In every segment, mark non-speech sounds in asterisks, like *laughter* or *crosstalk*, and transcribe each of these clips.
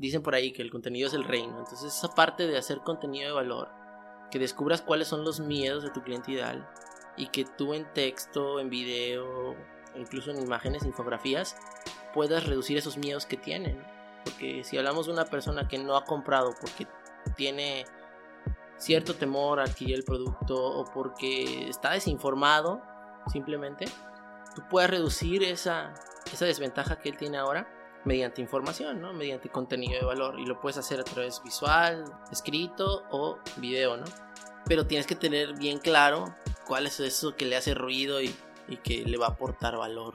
dicen por ahí que el contenido es el reino. Entonces esa parte de hacer contenido de valor, que descubras cuáles son los miedos de tu cliente ideal y que tú en texto, en video, incluso en imágenes, infografías, puedas reducir esos miedos que tienen. Porque si hablamos de una persona que no ha comprado porque tiene cierto temor a adquirir el producto o porque está desinformado, simplemente, tú puedes reducir esa, esa desventaja que él tiene ahora mediante información, ¿no? Mediante contenido de valor y lo puedes hacer a través visual, escrito o video, ¿no? Pero tienes que tener bien claro cuál es eso que le hace ruido y, que le va a aportar valor.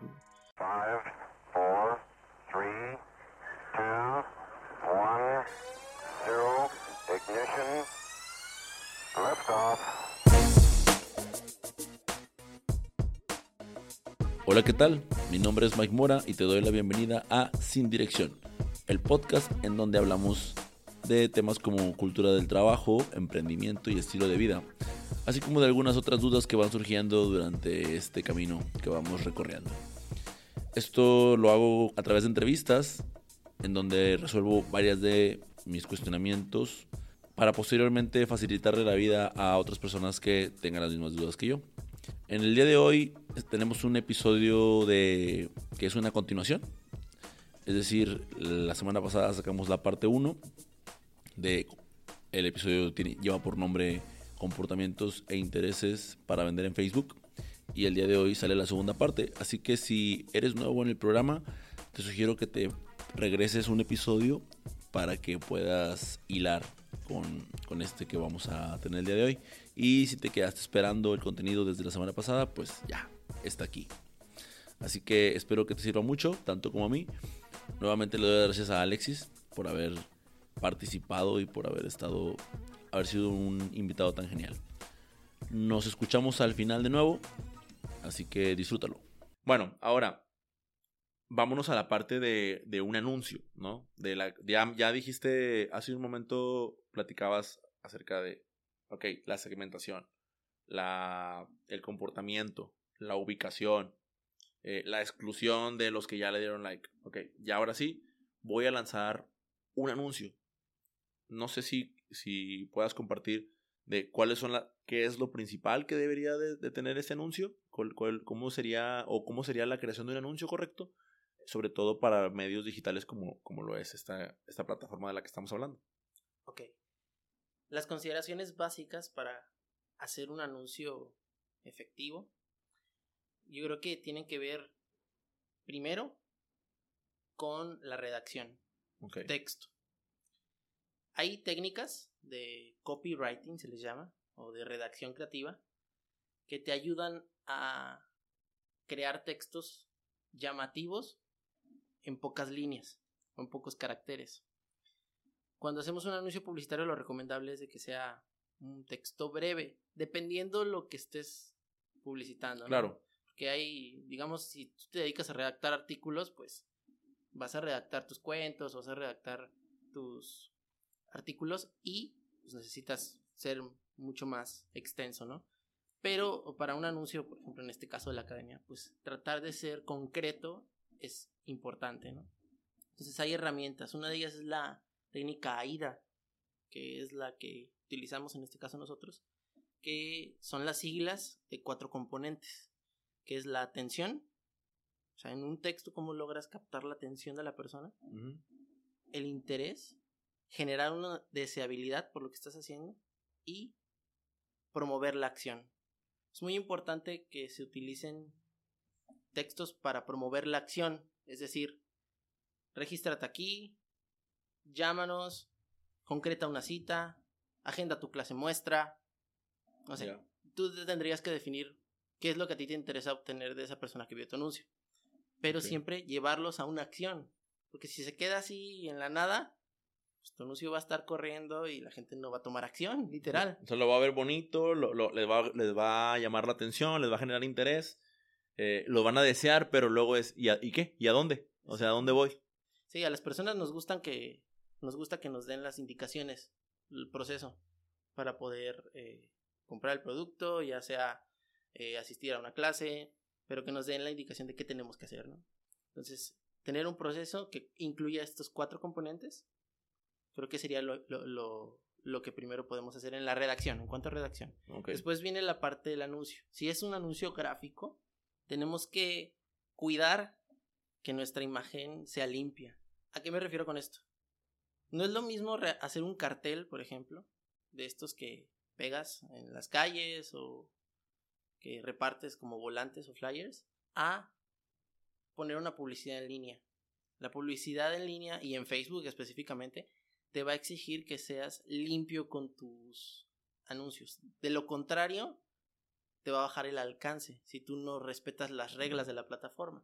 Hola, ¿qué tal? Mi nombre es Mike Mora y te doy la bienvenida a Sin Dirección, el podcast en donde hablamos de temas como cultura del trabajo, emprendimiento y estilo de vida, así como de algunas otras dudas que van surgiendo durante este camino que vamos recorriendo. Esto lo hago a través de entrevistas en donde resuelvo varias de mis cuestionamientos para posteriormente facilitarle la vida a otras personas que tengan las mismas dudas que yo. En el día de hoy tenemos un episodio de que es una continuación. Es decir, la semana pasada sacamos la parte 1 de el episodio tiene, lleva por nombre comportamientos e intereses para vender en Facebook y el día de hoy sale la segunda parte. Así que si eres nuevo en el programa, te sugiero que te regreses un episodio para que puedas hilar con, este que vamos a tener el día de hoy. Y si te quedaste esperando el contenido desde la semana pasada, pues ya, está aquí. Así que espero que te sirva mucho, tanto como a mí. Nuevamente le doy gracias a Alexis por haber participado y por haber estado, haber sido un invitado tan genial. Nos escuchamos al final de nuevo, así que disfrútalo. Bueno, ahora vámonos a la parte de, de un anuncio, ¿no? De la, ya, ya, dijiste, hace un momento platicabas acerca de, ok, la segmentación, la, el comportamiento, la ubicación, eh, la exclusión de los que ya le dieron like. Ok, y ahora sí, voy a lanzar un anuncio. No sé si, si puedas compartir de cuáles son la, qué es lo principal que debería de, tener ese anuncio, cómo sería o cómo sería la creación de un anuncio correcto sobre todo para medios digitales como, como lo es esta, esta plataforma de la que estamos hablando. Ok. Las consideraciones básicas para hacer un anuncio efectivo, yo creo que tienen que ver primero con la redacción, texto. Hay técnicas de copywriting, se les llama, o de redacción creativa, que te ayudan a crear textos llamativos en pocas líneas o en pocos caracteres. Cuando hacemos un anuncio publicitario lo recomendable es de que sea un texto breve, dependiendo lo que estés publicitando. Claro. Porque hay, digamos, si tú te dedicas a redactar artículos, pues vas a redactar tus cuentos, vas a redactar tus artículos y pues, necesitas ser mucho más extenso, ¿no? Pero para un anuncio, por ejemplo, en este caso de la academia, pues tratar de ser concreto es importante, ¿no? Entonces hay herramientas. Una de ellas es la técnica AIDA, que es la que utilizamos en este caso nosotros, que son las siglas de cuatro componentes, que es la atención, o sea, en un texto cómo logras captar la atención de la persona, el interés, generar una deseabilidad por lo que estás haciendo y promover la acción. Es muy importante que se utilicen textos para promover la acción, es decir, regístrate aquí, llámanos, concreta una cita, agenda tu clase muestra, no sé, tú tendrías que definir qué es lo que a ti te interesa obtener de esa persona que vio tu anuncio, pero siempre llevarlos a una acción, porque si se queda así en la nada, pues tu anuncio va a estar corriendo y la gente no va a tomar acción, literal. O lo va a ver bonito, lo, les, va, les va a llamar la atención, les va a generar interés, eh, lo van a desear, pero luego es, ¿y, ¿y qué? ¿Y a dónde? O sea, ¿a dónde voy? Sí, a las personas nos gustan que, nos gusta que nos den las indicaciones, el proceso, para poder eh, comprar el producto, ya sea eh, asistir a una clase, pero que nos den la indicación de qué tenemos que hacer, ¿no? Entonces, tener un proceso que incluya estos cuatro componentes Creo que sería lo, lo, lo, que primero podemos hacer en la redacción, en cuanto a redacción. Después viene la parte del anuncio. Si es un anuncio gráfico, tenemos que cuidar que nuestra imagen sea limpia. ¿A qué me refiero con esto? No es lo mismo hacer un cartel, por ejemplo, de estos que pegas en las calles o que repartes como volantes o flyers, a poner una publicidad en línea. La publicidad en línea y en Facebook específicamente te va a exigir que seas limpio con tus anuncios. De lo contrario, te va a bajar el alcance si tú no respetas las reglas de la plataforma.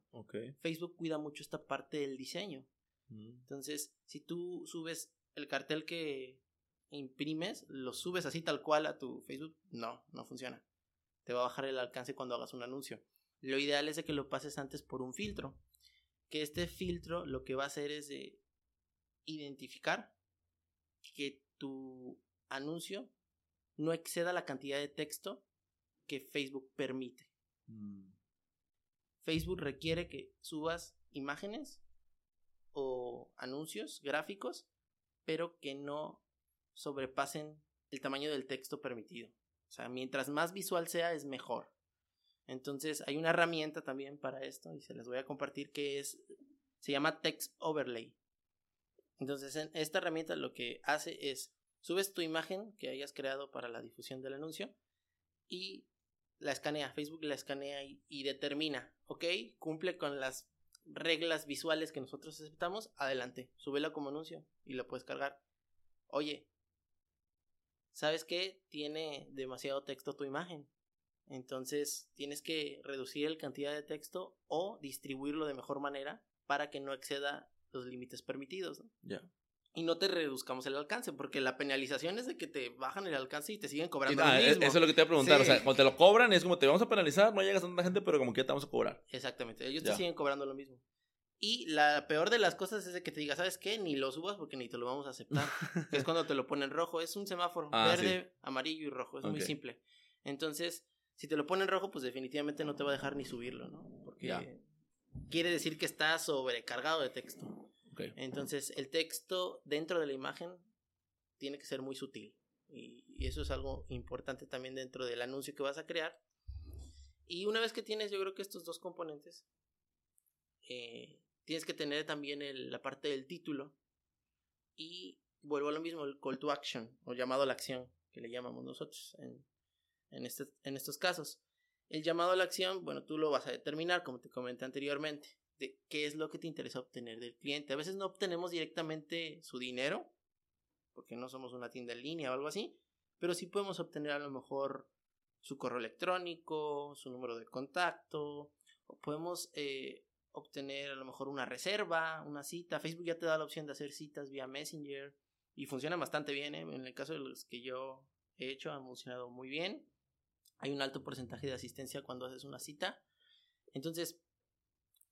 Facebook cuida mucho esta parte del diseño. Mm. Entonces, si tú subes el cartel que imprimes, lo subes así tal cual a tu Facebook, no, no funciona. Te va a bajar el alcance cuando hagas un anuncio. Lo ideal es de que lo pases antes por un filtro. Que este filtro lo que va a hacer es de identificar que tu anuncio no exceda la cantidad de texto que Facebook permite. Mm. Facebook requiere que subas imágenes o anuncios gráficos, pero que no sobrepasen el tamaño del texto permitido. O sea, mientras más visual sea, es mejor. Entonces, hay una herramienta también para esto y se les voy a compartir que es, se llama Text Overlay. Entonces, en esta herramienta lo que hace es, subes tu imagen que hayas creado para la difusión del anuncio y la escanea, Facebook la escanea y, y determina, ok, cumple con las reglas visuales que nosotros aceptamos, adelante, súbela como anuncio y la puedes cargar. Oye, ¿sabes qué? Tiene demasiado texto tu imagen. Entonces tienes que reducir la cantidad de texto o distribuirlo de mejor manera para que no exceda los límites permitidos. Ya. Y no te reduzcamos el alcance, porque la penalización es de que te bajan el alcance y te siguen cobrando. Ah, eso es lo que te voy a preguntar. O sea, cuando te lo cobran es como te vamos a penalizar, no llegas a tanta gente, pero como que te vamos a cobrar. Exactamente, ellos te siguen cobrando lo mismo. Y la peor de las cosas es de que te diga, ¿sabes qué? Ni lo subas porque ni te lo vamos a aceptar. *laughs* es cuando te lo ponen rojo. Es un semáforo ah, verde, amarillo y rojo. Es muy simple. Entonces, si te lo ponen rojo, pues definitivamente no te va a dejar ni subirlo, ¿no? Porque quiere decir que está sobrecargado de texto. Entonces, el texto dentro de la imagen tiene que ser muy sutil. Y, y eso es algo importante también dentro del anuncio que vas a crear. Y una vez que tienes, yo creo que estos dos componentes, eh, tienes que tener también la parte del título y vuelvo a lo mismo, el call to action o llamado a la acción que le llamamos nosotros este, en estos casos. El llamado a la acción, bueno, tú lo vas a determinar, como te comenté anteriormente, de qué es lo que te interesa obtener del cliente. A veces no obtenemos directamente su dinero, porque no somos una tienda en línea o algo así, pero sí podemos obtener a lo mejor su correo electrónico, su número de contacto, o podemos eh, obtener a lo mejor una reserva, una cita. Facebook ya te da la opción de hacer citas vía Messenger y funciona bastante bien. ¿eh? En el caso de los que yo he hecho, ha funcionado muy bien. Hay un alto porcentaje de asistencia cuando haces una cita. Entonces,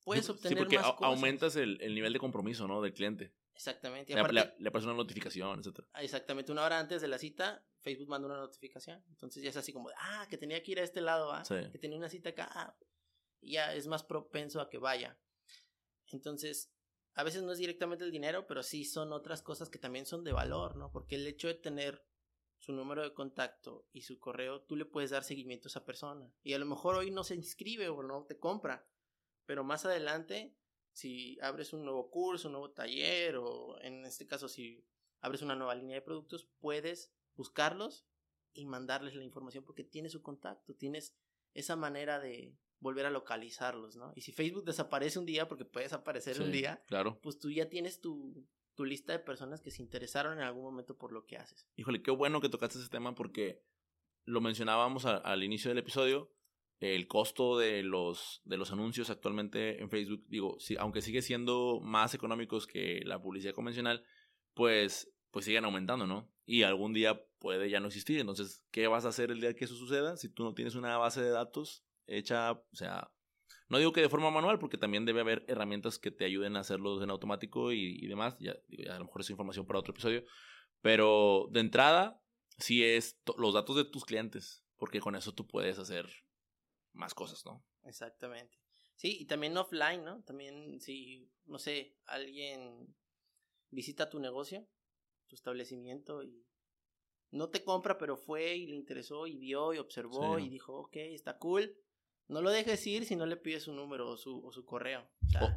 puedes obtener sí, porque más aumentas el, nivel de compromiso, ¿no? Del cliente. Exactamente. le, aparte, le, una notificación, etc. Ah, exactamente. Una hora antes de la cita, Facebook manda una notificación. Entonces ya es así como, ah, que tenía que ir a este lado, ¿ah? Que tenía una cita acá. Ah, ya es más propenso a que vaya. Entonces, a veces no es directamente el dinero, pero sí son otras cosas que también son de valor, ¿no? Porque el hecho de tener su número de contacto y su correo, tú le puedes dar seguimiento a esa persona. Y a lo mejor hoy no se inscribe o no te compra, pero más adelante, si abres un nuevo curso, un nuevo taller, o en este caso si abres una nueva línea de productos, puedes buscarlos y mandarles la información porque tienes su contacto, tienes esa manera de, volver a localizarlos, ¿no? Y si Facebook desaparece un día, porque puede desaparecer un día, claro. pues tú ya tienes tu, tu lista de personas que se interesaron en algún momento por lo que haces. Híjole, qué bueno que tocaste ese tema porque lo mencionábamos al inicio del episodio, el costo de los, de los anuncios actualmente en Facebook, digo, si, aunque sigue siendo más económicos que la publicidad convencional, pues, pues siguen aumentando, ¿no? Y algún día puede ya no existir. Entonces, ¿qué vas a hacer el día que eso suceda si tú no tienes una base de datos hecha, o sea, no digo que de forma manual, porque también debe haber herramientas que te ayuden a hacerlo en automático y, demás. Ya, a lo mejor es información para otro episodio. Pero de entrada, sí es los datos de tus clientes, porque con eso tú puedes hacer más cosas, ¿no? Exactamente. Sí, y también offline, ¿no? También si, no sé, alguien visita tu negocio, tu establecimiento y no te compra, pero fue y le interesó y vio y observó y dijo, ok, está cool. No lo dejes ir si no le pides su número o su, o su correo.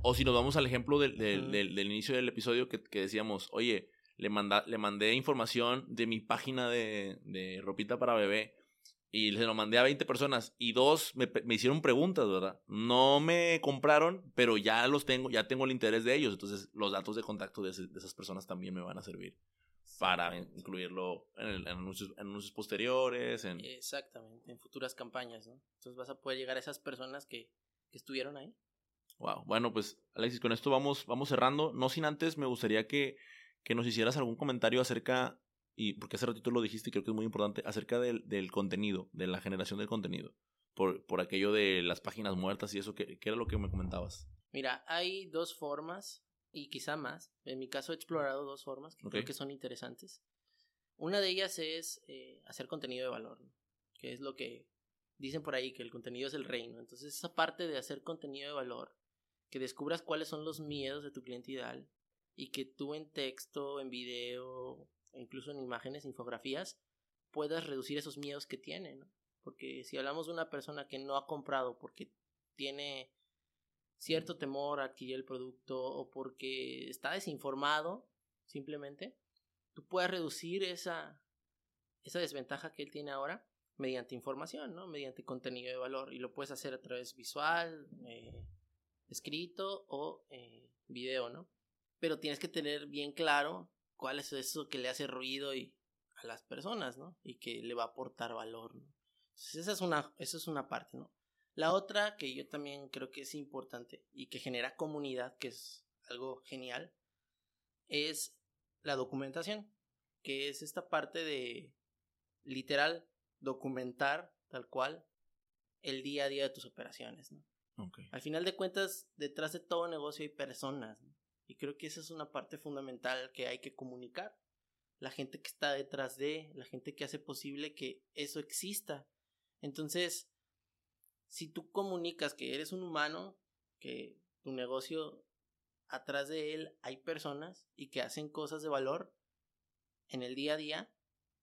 O, si nos vamos al ejemplo del, del, inicio del episodio que, que, decíamos, oye, le, manda, le mandé información de mi página de, de ropita para bebé y se lo mandé a 20 personas y dos me, me, hicieron preguntas, ¿verdad? No me compraron, pero ya los tengo, ya tengo el interés de ellos, entonces los datos de contacto de, de esas personas también me van a servir para incluirlo en, anuncios, posteriores. En... Exactamente, en futuras campañas, ¿no? Entonces vas a poder llegar a esas personas que, que estuvieron ahí. Wow, bueno, pues Alexis, con esto vamos, vamos cerrando. No sin antes, me gustaría que, que nos hicieras algún comentario acerca, y porque hace ratito lo dijiste y creo que es muy importante, acerca del, del contenido, de la generación del contenido. Por, por aquello de las páginas muertas y eso, ¿qué, qué era lo que me comentabas? Mira, hay dos formas y quizá más. En mi caso he explorado dos formas que creo que son interesantes. Una de ellas es eh, hacer contenido de valor, que es lo que dicen por ahí, que el contenido es el reino. Entonces esa parte de hacer contenido de valor, que descubras cuáles son los miedos de tu cliente ideal y que tú en texto, en video, incluso en imágenes, infografías, puedas reducir esos miedos que tiene, Porque si hablamos de una persona que no ha comprado porque tiene cierto temor a adquirir el producto o porque está desinformado, simplemente, tú puedes reducir esa, esa desventaja que él tiene ahora mediante información, ¿no? Mediante contenido de valor. Y lo puedes hacer a través visual, eh, escrito o eh, video, ¿no? Pero tienes que tener bien claro cuál es eso que le hace ruido y, a las personas, ¿no? Y que le va a aportar valor. Entonces esa es una, esa es una parte, ¿no? La otra que yo también creo que es importante y que genera comunidad, que es algo genial, es la documentación, que es esta parte de literal documentar tal cual el día a día de tus operaciones. ¿no? Al final de cuentas, detrás de todo negocio hay personas y creo que esa es una parte fundamental que hay que comunicar. La gente que está detrás de, la gente que hace posible que eso exista. Entonces, si tú comunicas que eres un humano, que tu negocio, atrás de él hay personas y que hacen cosas de valor en el día a día,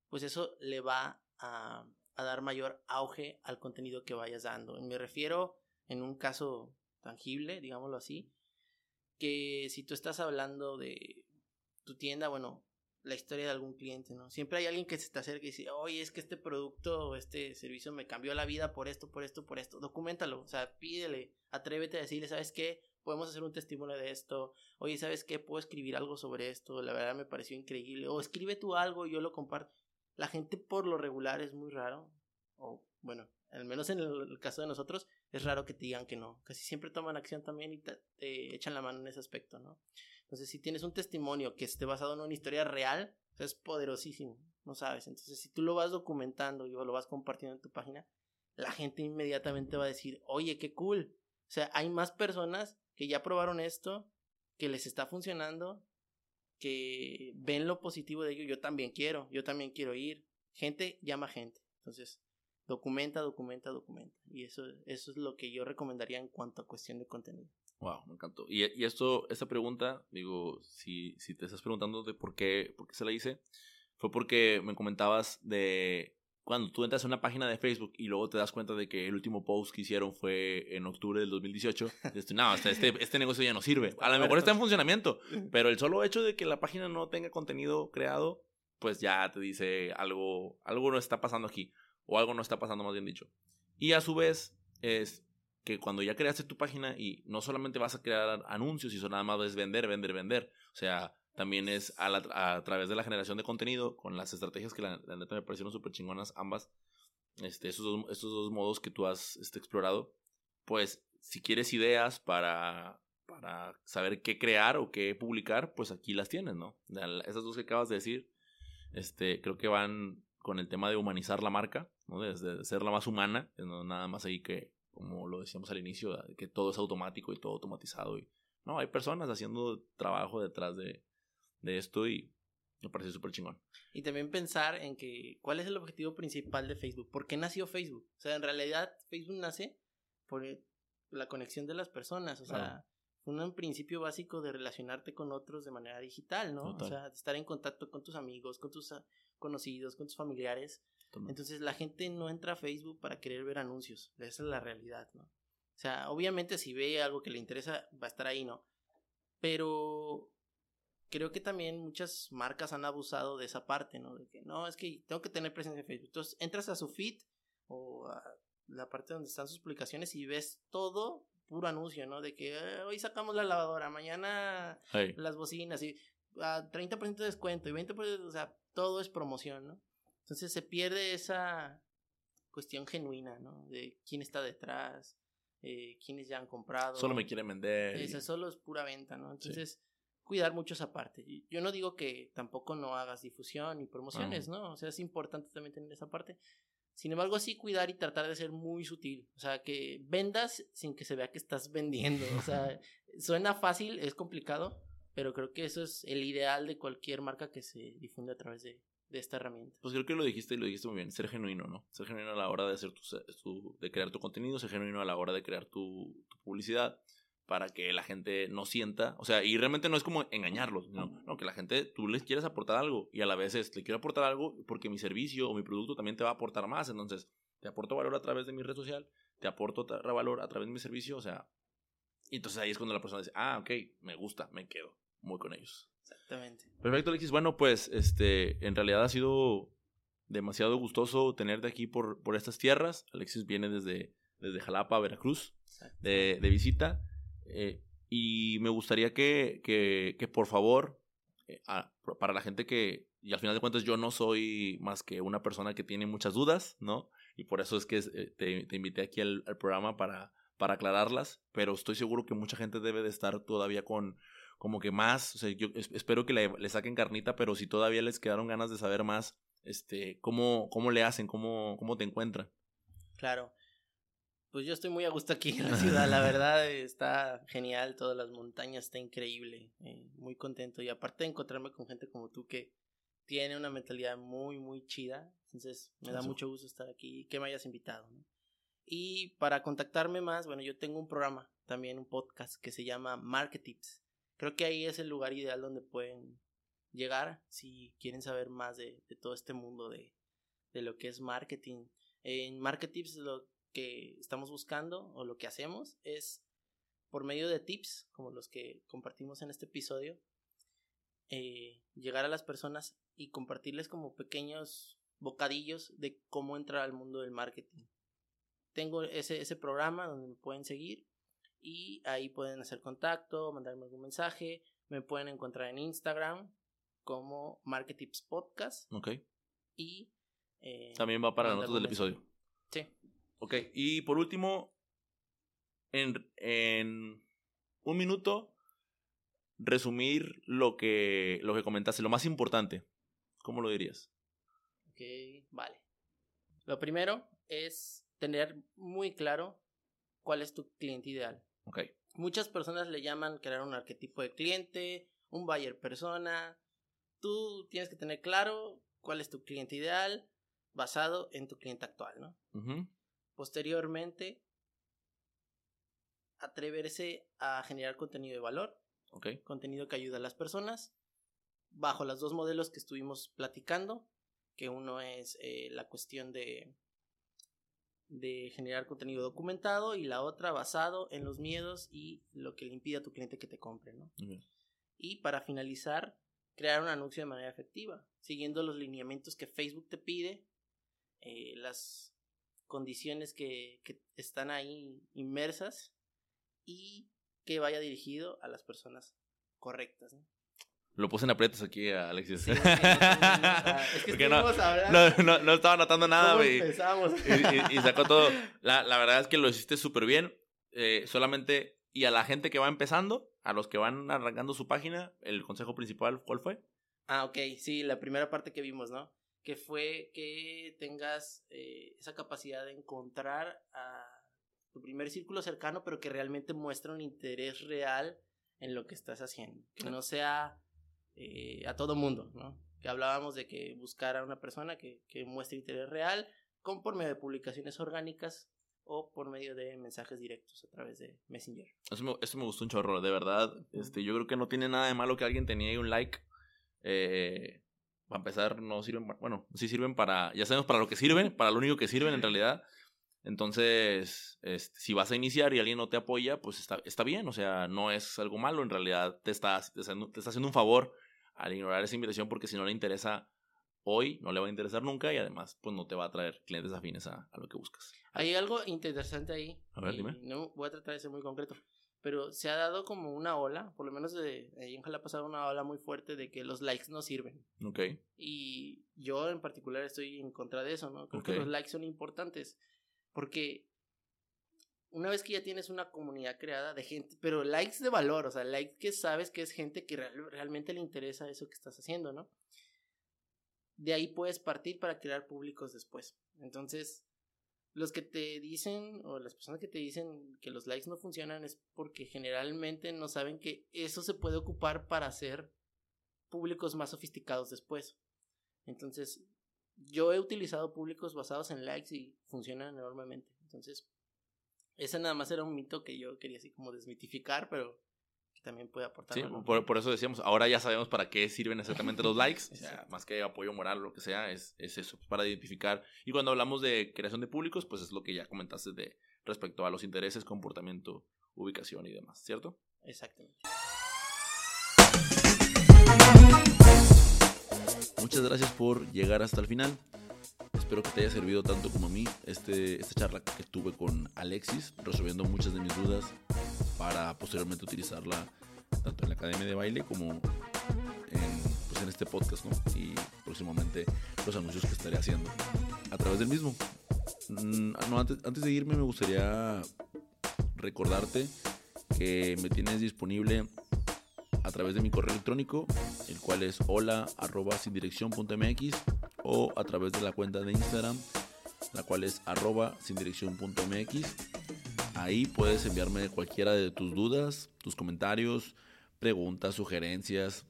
pues eso le va a, dar mayor auge al contenido que vayas dando. Me refiero en un caso tangible, digámoslo así, que si tú estás hablando de tu tienda, bueno, la historia de algún cliente, ¿no? Siempre hay alguien que se te acerca y dice, oye, es que este producto o este servicio me cambió la vida por esto, por esto, por esto. Documentalo, o sea, pídele, atrévete a decirle, ¿sabes qué? Podemos hacer un testimonio de esto. Oye, ¿sabes qué? Puedo escribir algo sobre esto. La verdad me pareció increíble. O escribe tú algo y yo lo comparto. La gente por lo regular es muy raro. O bueno, al menos en el, caso de nosotros, es raro que te digan que no. Casi siempre toman acción también y te echan la mano en ese aspecto, ¿no? Entonces, si tienes un testimonio que esté basado en una historia real, es poderosísimo, ¿no sabes? Entonces, si tú lo vas documentando y lo vas compartiendo en tu página, la gente inmediatamente va a decir, oye, qué cool. O sea, hay más personas que ya probaron esto, que les está funcionando, que ven lo positivo de ello. Yo también quiero, yo también quiero ir. Gente llama gente. Entonces, documenta, documenta, documenta. Y eso, eso es lo que yo recomendaría en cuanto a cuestión de contenido. Wow, me encantó. Y, y, esto, esta pregunta, digo, si, si te estás preguntando de por qué, por qué se la hice, fue porque me comentabas de cuando tú entras a una página de Facebook y luego te das cuenta de que el último post que hicieron fue en octubre del 2018, *laughs* dices, no, este, este negocio ya no sirve. A lo mejor está en funcionamiento, pero el solo hecho de que la página no tenga contenido creado, pues ya te dice algo, algo no está pasando aquí, o algo no está pasando más bien dicho. Y a su vez, es que cuando ya creaste tu página y no solamente vas a crear anuncios y eso nada más es vender, vender, vender. O sea, también es a, través de la generación de contenido, con las estrategias que la, neta me parecieron súper chingonas ambas, este, dos, estos dos modos que tú has este, explorado, pues si quieres ideas para, para saber qué crear o qué publicar, pues aquí las tienes, ¿no? Esas dos que acabas de decir, este, creo que van con el tema de humanizar la marca, ¿no? De, ser la más humana, no nada más ahí que, como lo decíamos al inicio, que todo es automático y todo automatizado. Y, no, hay personas haciendo trabajo detrás de, de esto y me parece súper chingón. Y también pensar en que, ¿cuál es el objetivo principal de Facebook? ¿Por qué nació Facebook? O sea, en realidad Facebook nace por la conexión de las personas. O sea, un principio básico de relacionarte con otros de manera digital, ¿no? O sea, de estar en contacto con tus amigos, con tus ah, conocidos, con tus familiares. Entonces la gente no entra a Facebook para querer ver anuncios, esa es la realidad, ¿no? O sea, obviamente si ve algo que le interesa, va a estar ahí, ¿no? Pero creo que también muchas marcas han abusado de esa parte, ¿no? De que no, es que tengo que tener presencia en Facebook. Entonces entras a su feed o a la parte donde están sus publicaciones y ves todo puro anuncio, ¿no? De que eh, hoy sacamos la lavadora, mañana las bocinas y a 30% de descuento y 20%, o sea, todo es promoción, ¿no? Entonces se pierde esa cuestión genuina, ¿no? De quién está detrás, eh, quiénes ya han comprado. Solo me quieren vender. Esa solo es pura venta, ¿no? Entonces, cuidar mucho esa parte. Yo no digo que tampoco no hagas difusión y promociones, ¿no? O sea, es importante también tener esa parte. Sin embargo, sí cuidar y tratar de ser muy sutil. O sea, que vendas sin que se vea que estás vendiendo. O sea, *laughs* suena fácil, es complicado, pero creo que eso es el ideal de cualquier marca que se difunde a través de, esta herramienta. Pues creo que lo dijiste y lo dijiste muy bien, ser genuino, ¿no? Ser genuino a la hora de hacer tu, de crear tu contenido, ser genuino a la hora de crear tu publicidad para que la gente no sienta, o sea, y realmente no es como engañarlos, no, no, que la gente, tú les quieres aportar algo y a la vez es, le quiero aportar algo porque mi servicio o mi producto también te va a aportar más, entonces te aporto valor a través de mi red social, te aporto valor a través de mi servicio, o sea, y entonces ahí es cuando la persona dice, ah, ok, me gusta, me quedo muy con ellos. Exactamente. Perfecto, Alexis. Bueno, pues este, en realidad ha sido demasiado gustoso tenerte aquí por, por estas tierras. Alexis viene desde, desde Jalapa, Veracruz, de, de visita. Eh, y me gustaría que, que, por favor, eh, para la gente que, y al final de cuentas yo no soy más que una persona que tiene muchas dudas, ¿no? Y por eso es que eh, te, te, invité aquí al, programa para, para aclararlas, pero estoy seguro que mucha gente debe de estar todavía con como que más, o sea, yo espero que le, le, saquen carnita, pero si todavía les quedaron ganas de saber más, este, cómo, cómo le hacen, cómo, cómo te encuentran. Claro, pues yo estoy muy a gusto aquí en la ciudad, la verdad está genial, todas las montañas está increíble, eh, muy contento y aparte de encontrarme con gente como tú que tiene una mentalidad muy muy chida, entonces me da mucho gusto estar aquí y que me hayas invitado. Y para contactarme más, bueno, yo tengo un programa, también un podcast que se llama Marketips. Creo que ahí es el lugar ideal donde pueden llegar si quieren saber más de, todo este mundo de, de lo que es marketing. En Marketips lo que estamos buscando o lo que hacemos es por medio de tips como los que compartimos en este episodio eh, llegar a las personas y compartirles como pequeños bocadillos de cómo entrar al mundo del marketing. Tengo ese, ese programa donde me pueden seguir y ahí pueden hacer contacto, mandarme algún mensaje, me pueden encontrar en Instagram como Marketips Podcast. Ok. Y eh, también va para nosotros del episodio. Sí. Ok, y por último, en, en un minuto, resumir lo que, lo que comentaste, lo más importante. ¿Cómo lo dirías? Ok, vale. Lo primero es tener muy claro cuál es tu cliente ideal. Ok. Muchas personas le llaman crear un arquetipo de cliente, un buyer persona. Tú tienes que tener claro cuál es tu cliente ideal basado en tu cliente actual, ¿no? Posteriormente, atreverse a generar contenido de valor. Contenido que ayuda a las personas. Bajo los dos modelos que estuvimos platicando. Que uno es eh, la cuestión de, de generar contenido documentado y la otra basado en los miedos y lo que le impide a tu cliente que te compre, ¿no? Y para finalizar, crear un anuncio de manera efectiva, siguiendo los lineamientos que Facebook te pide, eh, las condiciones que, que están ahí inmersas y que vaya dirigido a las personas correctas. ¿no? Lo puse en aprietos aquí a Alexis. es que no, hablando. No, no, estaba notando nada, güey. Y, y, sacó todo. La, la, verdad es que lo hiciste súper bien. Eh, solamente, y a la gente que va empezando, a los que van arrancando su página, el consejo principal, ¿cuál fue? Ah, ok, sí, la primera parte que vimos, ¿no? que fue que tengas eh, esa capacidad de encontrar a tu primer círculo cercano, pero que realmente muestra un interés real en lo que estás haciendo, que no sea eh, a todo mundo, ¿no? Que hablábamos de que buscar a una persona que, que muestre interés real con por medio de publicaciones orgánicas o por medio de mensajes directos a través de Messenger. Eso me, me gustó un chorro, de verdad. Este, yo creo que no tiene nada de malo que alguien tenía un like. Eh, para empezar, no sirven, bueno, sí sirven para, ya sabemos para lo que sirven, para lo único que sirven en realidad. Entonces, este, si vas a iniciar y alguien no te apoya, pues está, está bien, o sea, no es algo malo, en realidad te está, te está haciendo un favor al ignorar esa invitación porque si no le interesa hoy, no le va a interesar nunca y además pues no te va a traer clientes afines a, a lo que buscas. Hay algo interesante ahí. A ver, dime. No voy a tratar de ser muy concreto, pero se ha dado como una ola, por lo menos de, ahí en ha pasado una ola muy fuerte de que los likes no sirven. Ok. Y yo en particular estoy en contra de eso, ¿no? Creo que los likes son importantes porque una vez que ya tienes una comunidad creada de gente, pero likes de valor, o sea, likes que sabes que es gente que realmente le interesa eso que estás haciendo, ¿no? De ahí puedes partir para crear públicos después. Entonces, los que te dicen, o las personas que te dicen que los likes no funcionan es porque generalmente no saben que eso se puede ocupar para hacer públicos más sofisticados después. Entonces, yo he utilizado públicos basados en likes y funcionan enormemente. Entonces, ese nada más era un mito que yo quería así como desmitificar, pero que también puede aportar. Sí, por, eso decíamos, ahora ya sabemos para qué sirven exactamente los likes, *laughs* más que apoyo moral o lo que sea, es, es eso, para identificar. Y cuando hablamos de creación de públicos, pues es lo que ya comentaste de respecto a los intereses, comportamiento, ubicación y demás, ¿cierto? Exactamente. Muchas gracias por llegar hasta el final. Espero que te haya servido tanto como a mí este, esta charla que tuve con Alexis, resolviendo muchas de mis dudas para posteriormente utilizarla tanto en la academia de baile como en, pues en este podcast y próximamente los anuncios que estaré haciendo a través del mismo. Mm, antes, antes de irme me gustaría recordarte que me tienes disponible a través de mi correo electrónico, el cual es hola arroba sin dirección mx o a través de la cuenta de Instagram, la cual es arroba sin dirección mx. Ahí puedes enviarme cualquiera de tus dudas, tus comentarios, preguntas, sugerencias.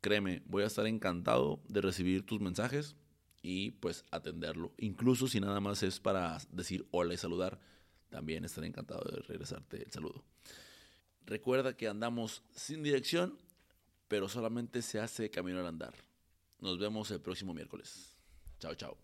Créeme, voy a estar encantado de recibir tus mensajes y pues atenderlo. Incluso si nada más es para decir hola y saludar, también estaré encantado de regresarte el saludo. Recuerda que andamos sin dirección, pero solamente se hace camino al andar. Nos vemos el próximo miércoles. 走走。